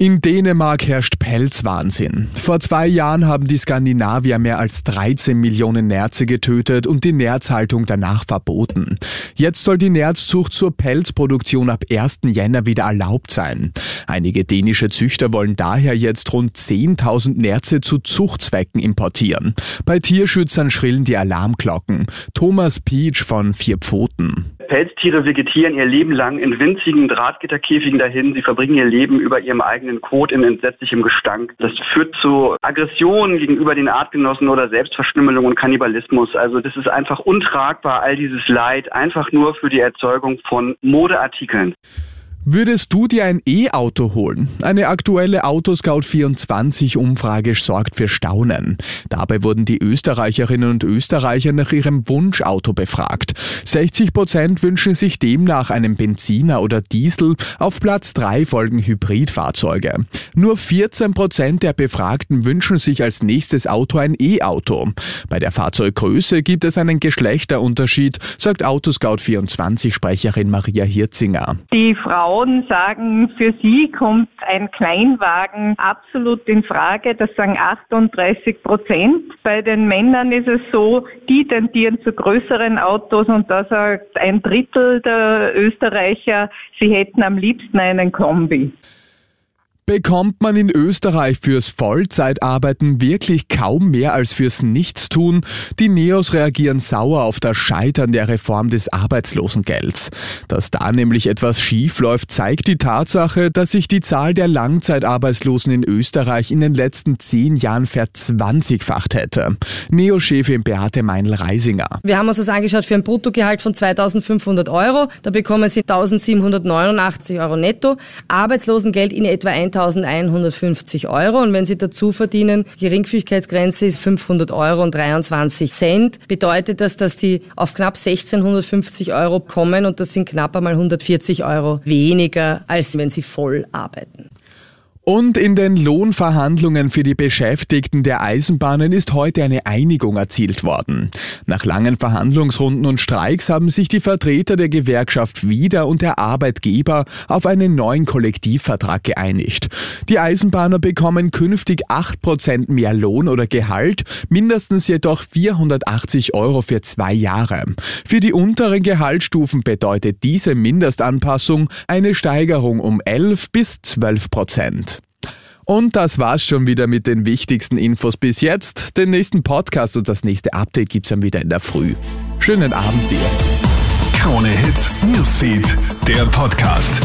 In Dänemark herrscht Pelzwahnsinn. Vor zwei Jahren haben die Skandinavier mehr als 13 Millionen Nerze getötet und die Nerzhaltung danach verboten. Jetzt soll die Nerzzucht zur Pelzproduktion ab 1. Jänner wieder erlaubt sein. Einige dänische Züchter wollen daher jetzt rund 10.000 Nerze zu Zuchtzwecken importieren. Bei Tierschützern schrillen die Alarmglocken. Thomas Peach von Vier Pfoten. Pelztiere vegetieren ihr Leben lang in winzigen Drahtgitterkäfigen dahin. Sie verbringen ihr Leben über ihrem eigenen Kot in entsetzlichem Gestank. Das führt zu Aggressionen gegenüber den Artgenossen oder Selbstverstümmelung und Kannibalismus. Also das ist einfach untragbar, all dieses Leid, einfach nur für die Erzeugung von Modeartikeln. Würdest du dir ein E-Auto holen? Eine aktuelle Autoscout24-Umfrage sorgt für Staunen. Dabei wurden die Österreicherinnen und Österreicher nach ihrem Wunschauto befragt. 60 Prozent wünschen sich demnach einen Benziner oder Diesel. Auf Platz 3 folgen Hybridfahrzeuge. Nur 14 Prozent der Befragten wünschen sich als nächstes Auto ein E-Auto. Bei der Fahrzeuggröße gibt es einen Geschlechterunterschied, sagt Autoscout24-Sprecherin Maria Hirzinger. Die Frau Frauen sagen, für sie kommt ein Kleinwagen absolut in Frage. Das sagen 38 Prozent. Bei den Männern ist es so, die tendieren zu größeren Autos und da sagt ein Drittel der Österreicher, sie hätten am liebsten einen Kombi bekommt man in Österreich fürs Vollzeitarbeiten wirklich kaum mehr als fürs Nichtstun. Die Neos reagieren sauer auf das Scheitern der Reform des Arbeitslosengelds. Dass da nämlich etwas schief läuft, zeigt die Tatsache, dass sich die Zahl der Langzeitarbeitslosen in Österreich in den letzten zehn Jahren verzwanzigfacht hätte. Neo-Chefin Beate Meinl-Reisinger. Wir haben uns das angeschaut für ein Bruttogehalt von 2500 Euro. Da bekommen Sie 1789 Euro netto. Arbeitslosengeld in etwa 1000 1150 Euro und wenn Sie dazu verdienen, Geringfügigkeitsgrenze ist 500 Euro und 23 Cent, bedeutet das, dass die auf knapp 1650 Euro kommen und das sind knapp einmal 140 Euro weniger, als wenn Sie voll arbeiten. Und in den Lohnverhandlungen für die Beschäftigten der Eisenbahnen ist heute eine Einigung erzielt worden. Nach langen Verhandlungsrunden und Streiks haben sich die Vertreter der Gewerkschaft wieder und der Arbeitgeber auf einen neuen Kollektivvertrag geeinigt. Die Eisenbahner bekommen künftig 8% mehr Lohn oder Gehalt, mindestens jedoch 480 Euro für zwei Jahre. Für die unteren Gehaltsstufen bedeutet diese Mindestanpassung eine Steigerung um 11 bis 12 Prozent. Und das war's schon wieder mit den wichtigsten Infos bis jetzt. Den nächsten Podcast und das nächste Update gibt's dann wieder in der Früh. Schönen Abend dir. Krone Hits, Newsfeed, der Podcast.